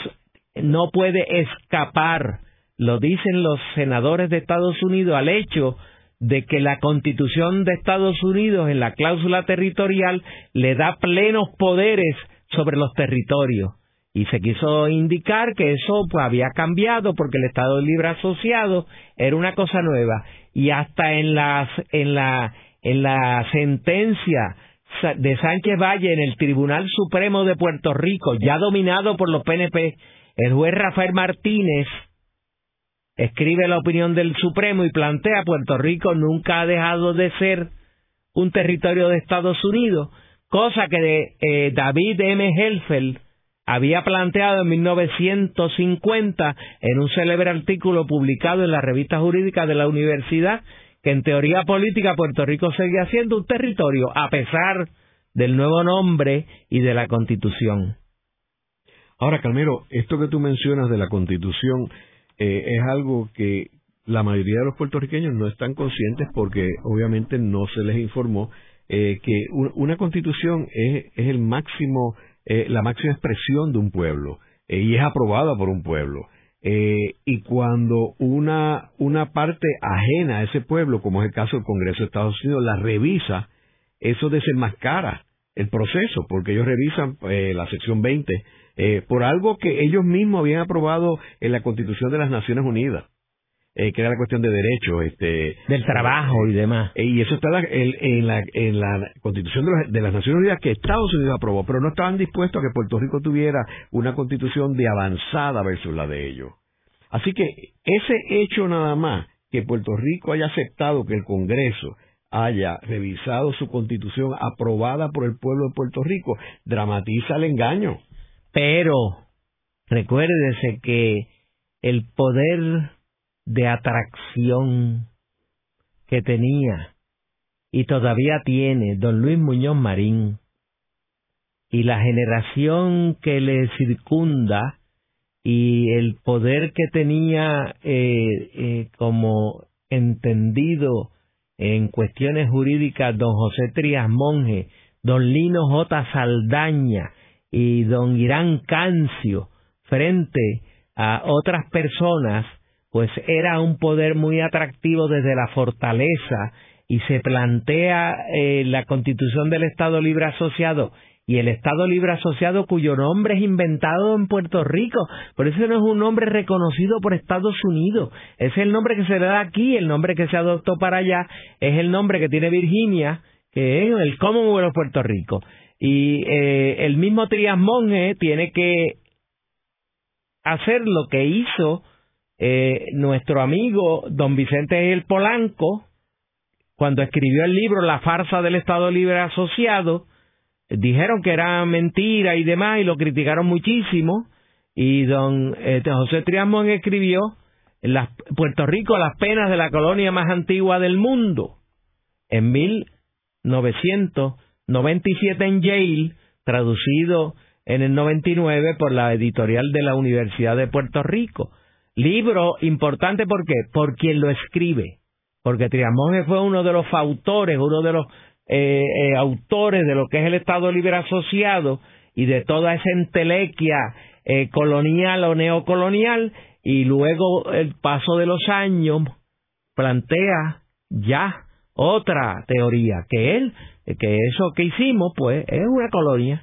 no puede escapar, lo dicen los senadores de Estados Unidos, al hecho de que la constitución de Estados Unidos en la cláusula territorial le da plenos poderes sobre los territorios y se quiso indicar que eso pues, había cambiado porque el Estado Libre Asociado era una cosa nueva y hasta en las en la en la sentencia de Sánchez Valle en el Tribunal Supremo de Puerto Rico, ya dominado por los PNP, el juez Rafael Martínez escribe la opinión del Supremo y plantea Puerto Rico nunca ha dejado de ser un territorio de Estados Unidos, cosa que de, eh, David M. Helfeld había planteado en 1950 en un célebre artículo publicado en la revista jurídica de la universidad que en teoría política Puerto Rico seguía siendo un territorio a pesar del nuevo nombre y de la constitución. Ahora, Calmero, esto que tú mencionas de la constitución eh, es algo que la mayoría de los puertorriqueños no están conscientes porque obviamente no se les informó eh, que una constitución es, es el máximo eh, la máxima expresión de un pueblo eh, y es aprobada por un pueblo. Eh, y cuando una, una parte ajena a ese pueblo, como es el caso del Congreso de Estados Unidos, la revisa, eso desenmascara el proceso, porque ellos revisan la sección 20 por algo que ellos mismos habían aprobado en la Constitución de las Naciones Unidas. Eh, que era la cuestión de derechos, este, del trabajo y demás. Eh, y eso está en, la, en la Constitución de, las Naciones Unidas que Estados Unidos aprobó, pero no estaban dispuestos a que Puerto Rico tuviera una constitución de avanzada versus la de ellos. Así que ese hecho nada más que Puerto Rico haya aceptado que el Congreso haya revisado su constitución aprobada por el pueblo de Puerto Rico, dramatiza el engaño. Pero recuérdese que el poder de atracción que tenía y todavía tiene don Luis Muñoz Marín y la generación que le circunda y el poder que tenía eh, eh, como entendido en cuestiones jurídicas don José Trías Monge, don Lino J. Saldaña y don Irán Cancio frente a otras personas, pues era un poder muy atractivo desde la fortaleza y se plantea eh, la constitución del Estado Libre Asociado y el Estado Libre Asociado cuyo nombre es inventado en Puerto Rico. Por eso no es un nombre reconocido por Estados Unidos. Es el nombre que se le da aquí, el nombre que se adoptó para allá, es el nombre que tiene Virginia, que es el Commonwealth de Puerto Rico. Y eh, el mismo Trias Monge tiene que hacer lo que hizo eh, nuestro amigo don Vicente El Polanco cuando escribió el libro La farsa del Estado Libre Asociado, dijeron que era mentira y demás y lo criticaron muchísimo y don este, José Triamón escribió las, Puerto Rico las penas de la colonia más antigua del mundo en 1997 en Yale traducido en el 99 por la editorial de la Universidad de Puerto Rico libro importante ¿por qué? por quien lo escribe. Porque Triamón fue uno de los autores uno de los eh, eh, autores de lo que es el Estado Libre Asociado y de toda esa entelequia eh, colonial o neocolonial. Y luego el paso de los años plantea ya otra teoría que él que eso que hicimos pues es una colonia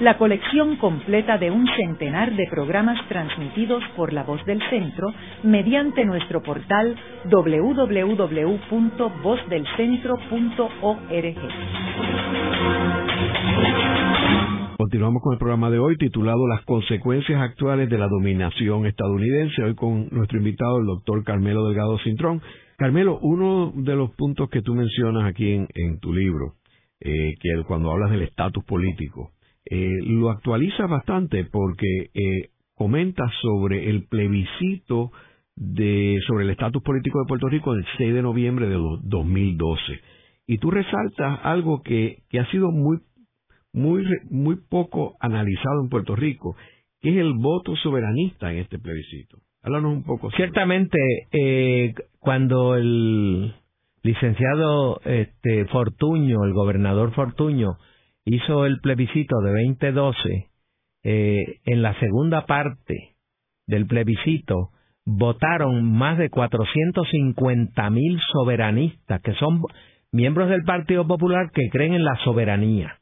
la colección completa de un centenar de programas transmitidos por La Voz del Centro mediante nuestro portal www.vozdelcentro.org. Continuamos con el programa de hoy titulado Las consecuencias actuales de la dominación estadounidense. Hoy con nuestro invitado, el doctor Carmelo Delgado Cintrón. Carmelo, uno de los puntos que tú mencionas aquí en, tu libro, eh, que cuando hablas del estatus político, eh, lo actualiza bastante porque eh, comenta sobre el plebiscito de, sobre el estatus político de Puerto Rico el 6 de noviembre de 2012. Y tú resaltas algo que, que ha sido muy muy, muy poco analizado en Puerto Rico, que es el voto soberanista en este plebiscito. Háblanos un poco. Ciertamente, eh, cuando el licenciado este, Fortuño, el gobernador Fortuño, hizo el plebiscito de 2012, eh, en la segunda parte del plebiscito votaron más de 450 mil soberanistas, que son miembros del Partido Popular que creen en la soberanía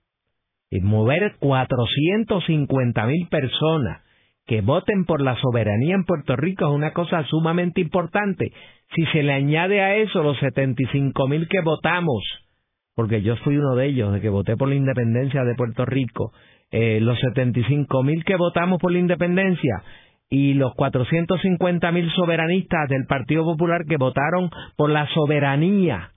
y mover 450 mil personas que voten por la soberanía en Puerto Rico es una cosa sumamente importante. Si se le añade a eso los 75 mil que votamos, porque yo fui uno de ellos, de que voté por la independencia de Puerto Rico, eh, los 75 mil que votamos por la independencia y los 450 mil soberanistas del Partido Popular que votaron por la soberanía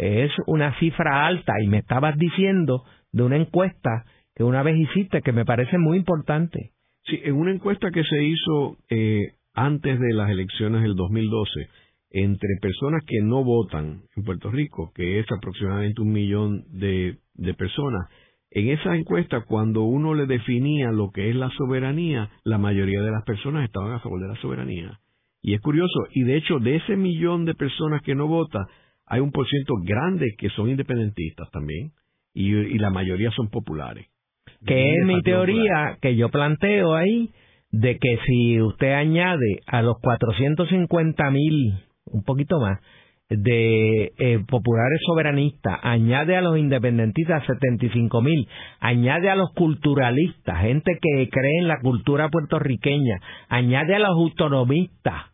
es una cifra alta y me estabas diciendo de una encuesta que una vez hiciste que me parece muy importante. Sí, en una encuesta que se hizo eh, antes de las elecciones del 2012 entre personas que no votan en Puerto Rico, que es aproximadamente un millón de, de personas, en esa encuesta, cuando uno le definía lo que es la soberanía, la mayoría de las personas estaban a favor de la soberanía. Y es curioso, y de hecho, de ese millón de personas que no votan, hay un porciento grande que son independentistas también y, la mayoría son populares. Que es mi teoría que yo planteo ahí de que si usted añade a los 450 mil, un poquito más, de eh, populares soberanistas, añade a los independentistas 75 mil, añade a los culturalistas, gente que cree en la cultura puertorriqueña, añade a los autonomistas,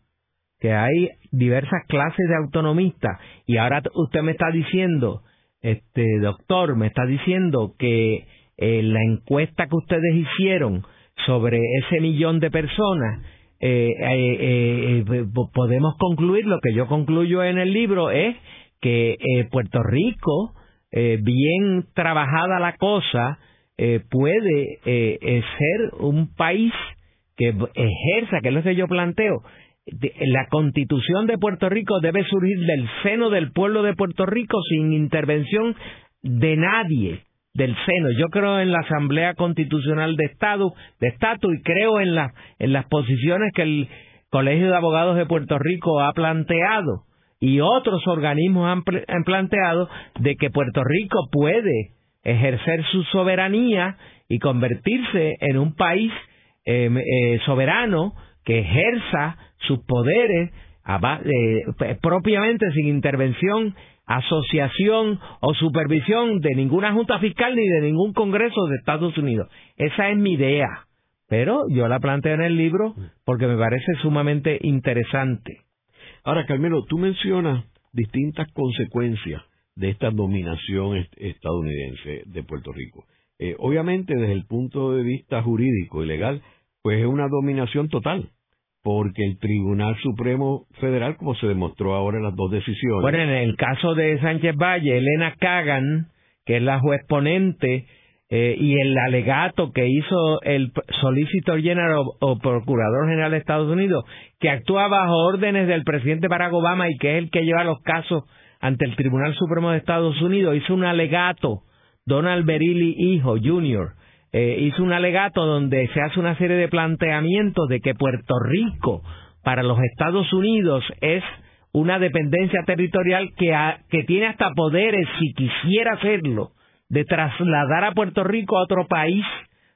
que hay diversas clases de autonomistas, y ahora usted me está diciendo, este doctor, me está diciendo que eh, la encuesta que ustedes hicieron sobre ese millón de personas, eh, eh, eh podemos concluir, lo que yo concluyo en el libro es que Puerto Rico, bien trabajada la cosa, puede ser un país que ejerza, que es lo que yo planteo, la constitución de Puerto Rico debe surgir del seno del pueblo de Puerto Rico sin intervención de nadie del seno. Yo creo en la Asamblea Constitucional de Estado, de Estatus y creo en, la, en las posiciones que el Colegio de Abogados de Puerto Rico ha planteado y otros organismos han, planteado de que Puerto Rico puede ejercer su soberanía y convertirse en un país eh, eh, soberano que ejerza sus poderes eh, propiamente sin intervención asociación o supervisión de ninguna junta fiscal ni de ningún Congreso de Estados Unidos. Esa es mi idea, pero yo la planteo en el libro porque me parece sumamente interesante. Ahora, Carmelo, tú mencionas distintas consecuencias de esta dominación estadounidense de Puerto Rico. Eh, obviamente, desde el punto de vista jurídico y legal, pues es una dominación total porque el Tribunal Supremo Federal, como se demostró ahora en las dos decisiones. Bueno, en el caso de Sánchez Valle, Elena Kagan, que es la juez ponente, eh, y el alegato que hizo el Solicitor General o, Procurador General de Estados Unidos, que actúa bajo órdenes del presidente Barack Obama y que es el que lleva los casos ante el Tribunal Supremo de Estados Unidos, hizo un alegato, Donald Berilli Hijo, Jr., eh, hizo un alegato donde se hace una serie de planteamientos de que Puerto Rico para los Estados Unidos es una dependencia territorial que, que tiene hasta poderes, si quisiera hacerlo, de trasladar a Puerto Rico a otro país,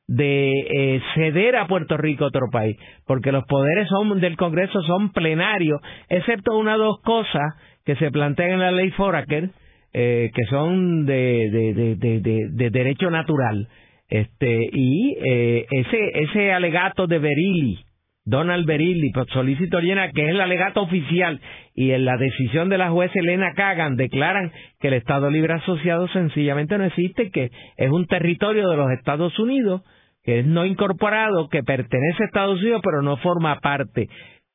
de eh, ceder a Puerto Rico a otro país, porque los poderes son, del Congreso son plenarios, excepto una o dos cosas que se plantean en la ley Foraker, eh, que son de, de, de, derecho natural este, y eh, ese, ese alegato de Berilli, Donald Berilli, pues, solicitor llena, que es el alegato oficial, y en la decisión de la juez Elena Kagan declaran que el Estado Libre Asociado sencillamente no existe, que es un territorio de los Estados Unidos, que es no incorporado, que pertenece a Estados Unidos, pero no forma parte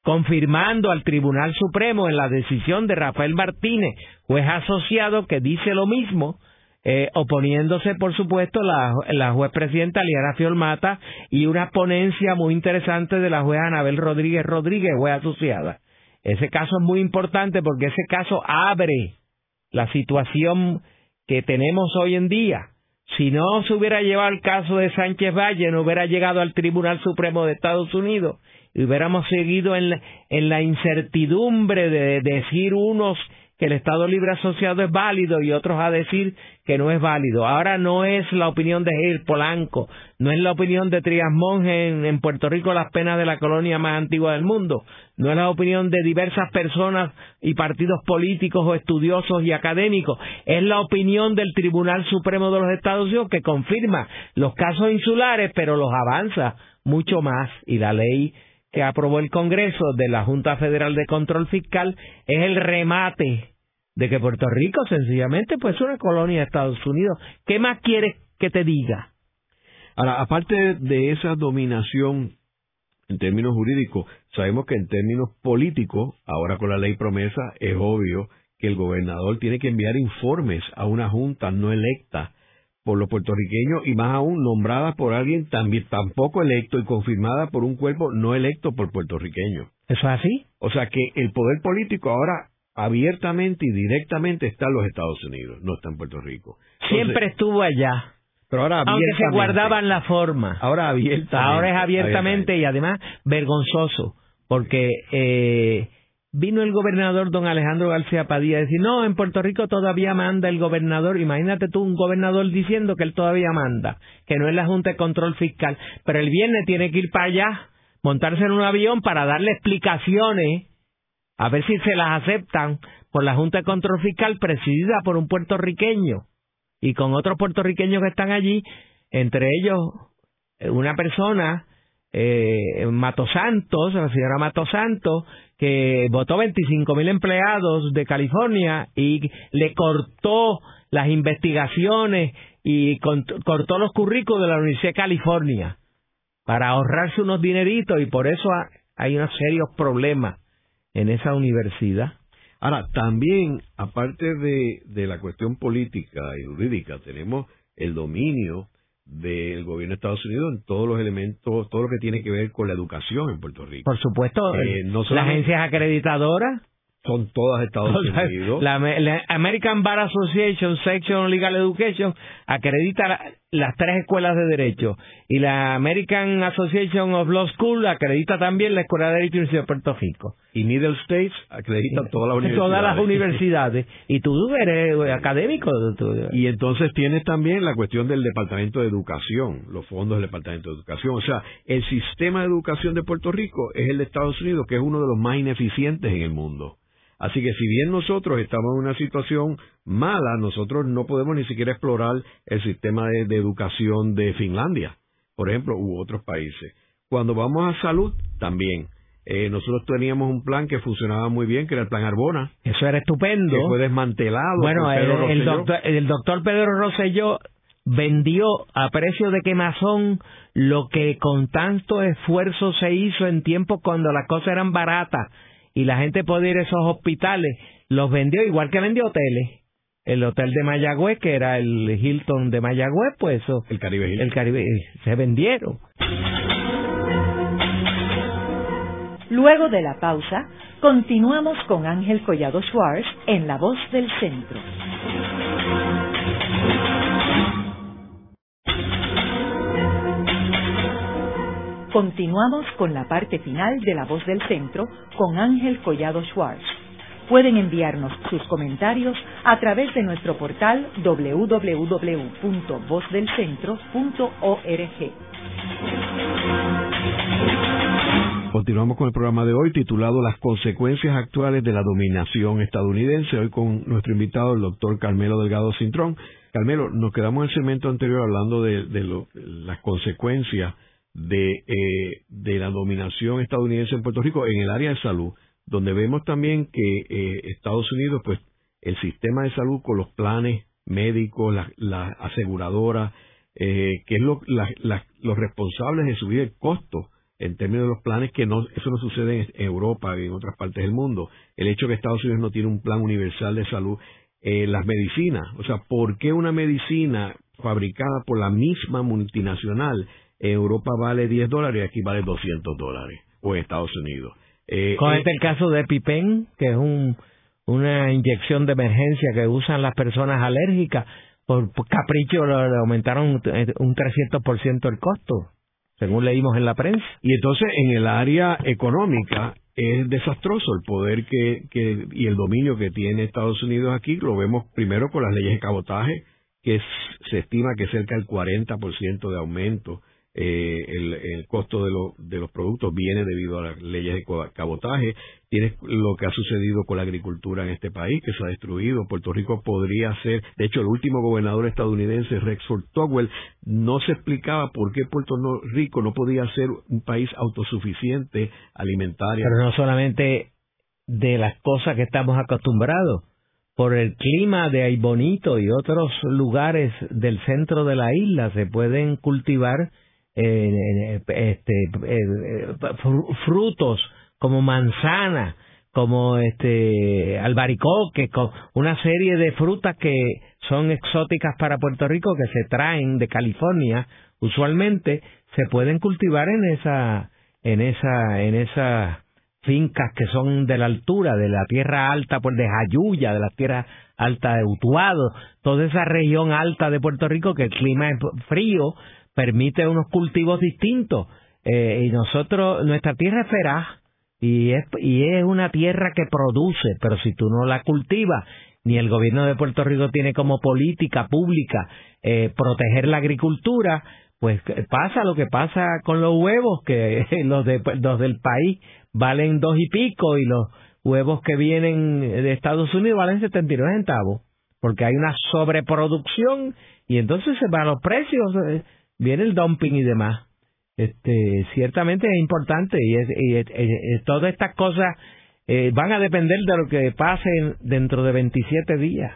confirmando al Tribunal Supremo en la decisión de Rafael Martínez, juez asociado, que dice lo mismo, eh, oponiéndose, por supuesto, la, la juez presidenta Liana Fiolmata y una ponencia muy interesante de la juez Anabel Rodríguez Rodríguez, juez asociada. Ese caso es muy importante porque ese caso abre la situación que tenemos hoy en día. Si no se hubiera llevado el caso de Sánchez Valle, no hubiera llegado al Tribunal Supremo de Estados Unidos y hubiéramos seguido en en la incertidumbre de decir unos que el Estado Libre Asociado es válido y otros a decir que no es válido. Ahora no es la opinión de Gil Polanco, no es la opinión de Trias Monge en, Puerto Rico las penas de la colonia más antigua del mundo, no es la opinión de diversas personas y partidos políticos o estudiosos y académicos, es la opinión del Tribunal Supremo de los Estados Unidos que confirma los casos insulares pero los avanza mucho más y la ley que aprobó el Congreso de la Junta Federal de Control Fiscal es el remate de que Puerto Rico sencillamente pues es una colonia de Estados Unidos. ¿Qué más quieres que te diga? Ahora, aparte de esa dominación en términos jurídicos, sabemos que en términos políticos, ahora con la ley promesa, es obvio que el gobernador tiene que enviar informes a una junta no electa por los puertorriqueños y más aún nombrada por alguien también tampoco electo y confirmada por un cuerpo no electo por puertorriqueños. ¿Eso es así? O sea que el poder político ahora abiertamente y directamente está en los Estados Unidos, no está en Puerto Rico. Siempre estuvo allá. Pero ahora Aunque se guardaban la forma. Ahora abiertamente. Ahora es abiertamente, y además vergonzoso, porque eh, vino el gobernador don Alejandro García Padilla a decir, no, en Puerto Rico todavía manda el gobernador. Imagínate tú un gobernador diciendo que él todavía manda, que no es la Junta de Control Fiscal. Pero el viernes tiene que ir para allá, montarse en un avión para darle explicaciones, a ver si se las aceptan por la Junta de Control Fiscal presidida por un puertorriqueño y con otros puertorriqueños que están allí, entre ellos eh, una persona, eh, Mato Santos, la señora Mato Santos, que votó 25 mil empleados de California y le cortó las investigaciones y cortó los currículos de la Universidad de California para ahorrarse unos dineritos y por eso hay unos serios problemas en esa universidad. Ahora, también, aparte de, de la cuestión política y jurídica, tenemos el dominio del gobierno de Estados Unidos en todos los elementos, todo lo que tiene que ver con la educación en Puerto Rico. Por supuesto, eh, no las agencias acreditadoras son todas Estados Unidos. La, American Bar Association Section Legal Education acredita las tres escuelas de derecho y la American Association of Law School acredita también la Escuela de Derecho Universidad de Puerto Rico. Y Middle States acredita todas las universidades. Todas las universidades. y tú eres académico. Y entonces tienes también la cuestión del Departamento de Educación, los fondos del Departamento de Educación. O sea, el sistema de educación de Puerto Rico es el de Estados Unidos, que es uno de los más ineficientes en el mundo. Así que si bien nosotros estamos en una situación mala, nosotros no podemos ni siquiera explorar el sistema de, educación de Finlandia, por ejemplo, u otros países. Cuando vamos a salud, también. Eh, nosotros teníamos un plan que funcionaba muy bien, que era el plan Arbona. Eso era estupendo. Que fue desmantelado. Bueno, el, doctor, el doctor Pedro Rosselló vendió a precio de quemazón lo que con tanto esfuerzo se hizo en tiempos cuando las cosas eran baratas y la gente podía ir a esos hospitales, los vendió igual que vendió hoteles. El hotel de Mayagüez, que era el Hilton de Mayagüez, pues eso. El Caribe Hilton. El Caribe, se vendieron. Luego de la pausa, continuamos con Ángel Collado Schwartz en La Voz del Centro. Continuamos con la parte final de La Voz del Centro con Ángel Collado Schwartz. Pueden enviarnos sus comentarios a través de nuestro portal www.vozdelcentro.org. Continuamos con el programa de hoy titulado Las consecuencias actuales de la dominación estadounidense. Hoy con nuestro invitado, el doctor Carmelo Delgado Cintrón. Carmelo, nos quedamos en el segmento anterior hablando de, las consecuencias de, eh, de la dominación estadounidense en Puerto Rico en el área de salud, donde vemos también que eh, Estados Unidos, pues el sistema de salud con los planes médicos, las la aseguradoras, eh, que es lo, los responsables de subir el costo en términos de los planes, que no, eso no sucede en Europa y en otras partes del mundo. El hecho de que Estados Unidos no tiene un plan universal de salud, eh, las medicinas, o sea, ¿por qué una medicina fabricada por la misma multinacional Europa vale 10 dólares y aquí vale 200 dólares, o en Estados Unidos. Eh, Con este el caso de EpiPen, que es un, una inyección de emergencia que usan las personas alérgicas, por, capricho le, aumentaron un 300% el costo, según leímos en la prensa. Y entonces en el área económica es desastroso el poder que, que y el dominio que tiene Estados Unidos aquí, lo vemos primero con las leyes de cabotaje, que se estima que cerca del 40% de aumento eh, el, costo de, de, los productos viene debido a las leyes de cabotaje. Tienes lo que ha sucedido con la agricultura en este país, que se ha destruido. Puerto Rico podría ser, de hecho, el último gobernador estadounidense, Rexford Togwell, no se explicaba por qué Puerto Rico no podía ser un país autosuficiente alimentario. Pero no solamente de las cosas que estamos acostumbrados por el clima de Aybonito y otros lugares del centro de la isla se pueden cultivar eh, este, eh, frutos como manzana, como este albaricoque, una serie de frutas que son exóticas para Puerto Rico que se traen de California, usualmente se pueden cultivar en esa en esa en esas fincas que son de la altura de la tierra alta pues de Jayuya, de la tierra alta de Utuado, toda esa región alta de Puerto Rico que el clima es frío, permite unos cultivos distintos. Eh, y nosotros, nuestra tierra es feraz, y es, y es una tierra que produce, pero si tú no la cultivas, ni el gobierno de Puerto Rico tiene como política pública eh, proteger la agricultura, pues pasa lo que pasa con los huevos, que los, de, los del país valen dos y pico y los huevos que vienen de Estados Unidos valen 79 centavos, porque hay una sobreproducción y entonces se van los precios, eh, viene el dumping y demás. Este, ciertamente es importante y, y, todas estas cosas eh, van a depender de lo que pase dentro de 27 días.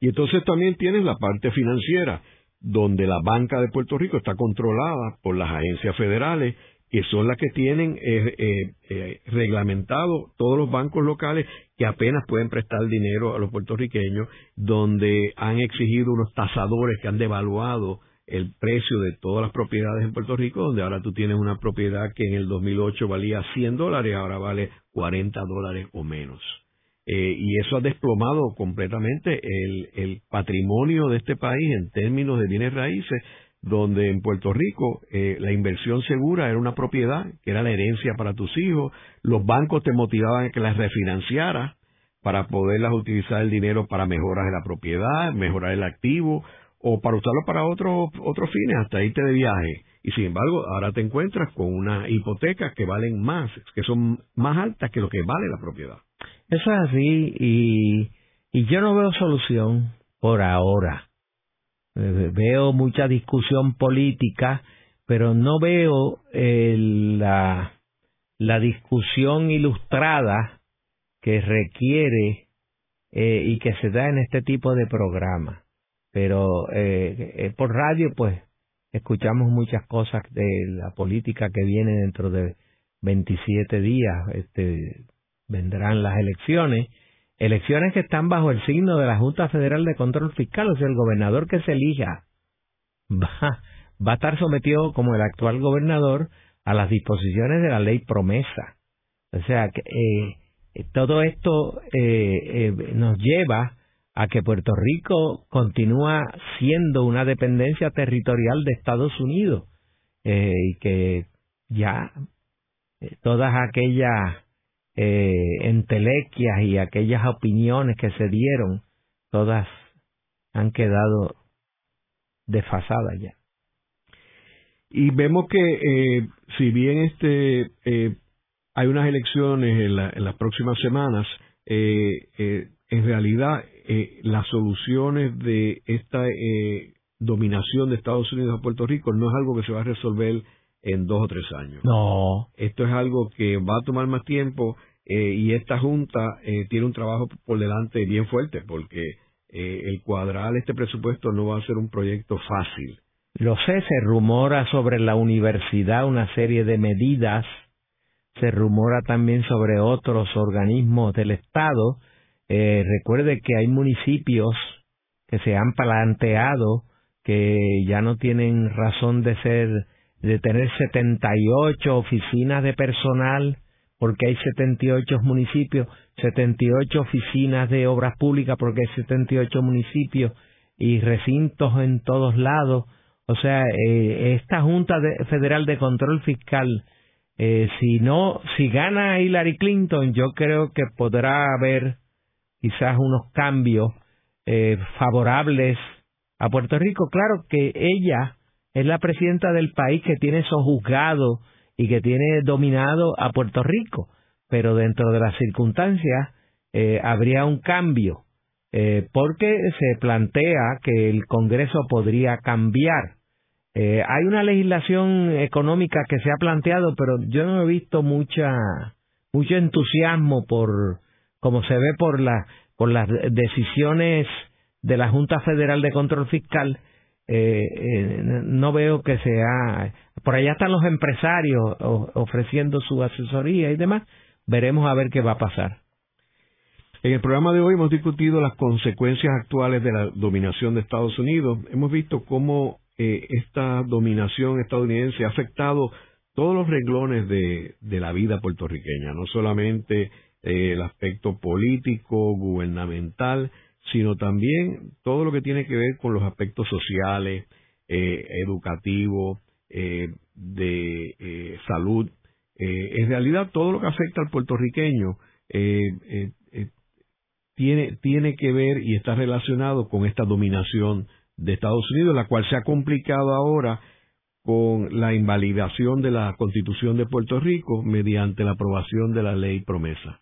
Y entonces también tienes la parte financiera, donde la banca de Puerto Rico está controlada por las agencias federales que son las que tienen eh, eh, reglamentado todos los bancos locales que apenas pueden prestar dinero a los puertorriqueños, donde han exigido unos tasadores que han devaluado el precio de todas las propiedades en Puerto Rico, donde ahora tú tienes una propiedad que en el 2008 valía 100 dólares, ahora vale 40 dólares o menos. y eso ha desplomado completamente el, el patrimonio de este país en términos de bienes raíces, donde en Puerto Rico eh, la inversión segura era una propiedad, que era la herencia para tus hijos, los bancos te motivaban a que las refinanciaras para poderlas utilizar el dinero para mejoras de la propiedad, mejorar el activo o para usarlo para otros otros fines, hasta irte de viaje. Y sin embargo, ahora te encuentras con unas hipotecas que valen más, que son más altas que lo que vale la propiedad. Eso es así y, y yo no veo solución por ahora eh, veo mucha discusión política, pero no veo eh, la, la discusión ilustrada que requiere eh, y que se da en este tipo de programa. Pero por radio, pues, escuchamos muchas cosas de la política que viene dentro de 27 días. Este, vendrán las elecciones elecciones que están bajo el signo de la Junta Federal de Control Fiscal, o sea, el gobernador que se elija va, va a estar sometido como el actual gobernador a las disposiciones de la ley promesa. O sea, que eh, todo esto eh, eh, nos lleva a que Puerto Rico continúa siendo una dependencia territorial de Estados Unidos y que ya todas aquellas eh, entelequias y aquellas opiniones que se dieron, todas han quedado desfasadas ya. Y vemos que eh, si bien este eh, hay unas elecciones en, en las próximas semanas, eh, eh, en realidad eh, las soluciones de esta dominación de Estados Unidos a Puerto Rico no es algo que se va a resolver en dos o tres años. No. Esto es algo que va a tomar más tiempo eh, y esta Junta eh, tiene un trabajo por delante bien fuerte porque eh, el cuadrar este presupuesto no va a ser un proyecto fácil. Lo sé, se rumora sobre la universidad una serie de medidas, se rumora también sobre otros organismos del Estado. Recuerde que hay municipios que se han planteado que ya no tienen razón de ser de tener 78 oficinas de personal, porque hay 78 municipios, 78 oficinas de obras públicas, porque hay 78 municipios y recintos en todos lados. O sea, eh, esta Junta Federal de Control Fiscal, eh, si no, si gana Hillary Clinton, yo creo que podrá haber quizás unos cambios eh, favorables a Puerto Rico. Claro que ella es la presidenta del país que tiene sojuzgado y que tiene dominado a Puerto Rico, pero dentro de las circunstancias eh, habría un cambio, eh, porque se plantea que el Congreso podría cambiar. Hay una legislación económica que se ha planteado, pero yo no he visto mucha mucho entusiasmo por como se ve por la por las decisiones de la Junta Federal de Control Fiscal eh, eh, no veo que sea por allá están los empresarios ofreciendo su asesoría y demás. Veremos a ver qué va a pasar. En el programa de hoy hemos discutido las consecuencias actuales de la dominación de Estados Unidos. Hemos visto cómo eh, esta dominación estadounidense ha afectado todos los renglones de, de la vida puertorriqueña no solamente eh, el aspecto político gubernamental sino también todo lo que tiene que ver con los aspectos sociales, eh, educativos, eh, de eh, salud en realidad todo lo que afecta al puertorriqueño tiene, tiene que ver y está relacionado con esta dominación de Estados Unidos, la cual se ha complicado ahora con la invalidación de la Constitución de Puerto Rico mediante la aprobación de la ley promesa.